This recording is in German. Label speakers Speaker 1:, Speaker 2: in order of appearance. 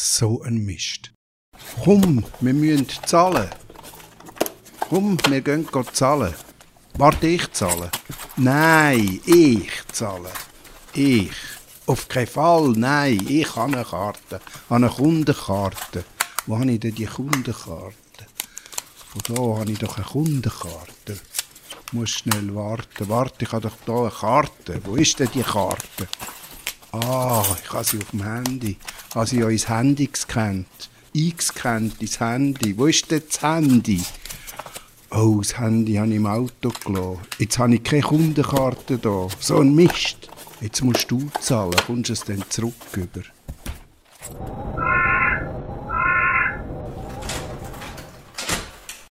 Speaker 1: So ein Mist. Komm, wir müssen zahlen. Komm, wir gehen zahlen. Warte, ich zahle. Nein, ich zahle. Ich. Auf keinen Fall, nein, ich habe eine Karte. Eine Kundenkarte. Wo habe ich denn die Kundenkarte? Von da habe ich doch eine Kundenkarte. Ich muss schnell warten. Warte, ich habe doch hier eine Karte. Wo ist denn die Karte? Ah, ich habe sie auf dem Handy. Ich habe sie ja ins Handy gescannt. Eingescannt ins Handy. Wo ist denn das Handy? Oh, das Handy habe ich im Auto gelassen. Jetzt habe ich keine Kundenkarte da. So ein Mist. Jetzt musst du zahlen. Kommst du es dann zurück über?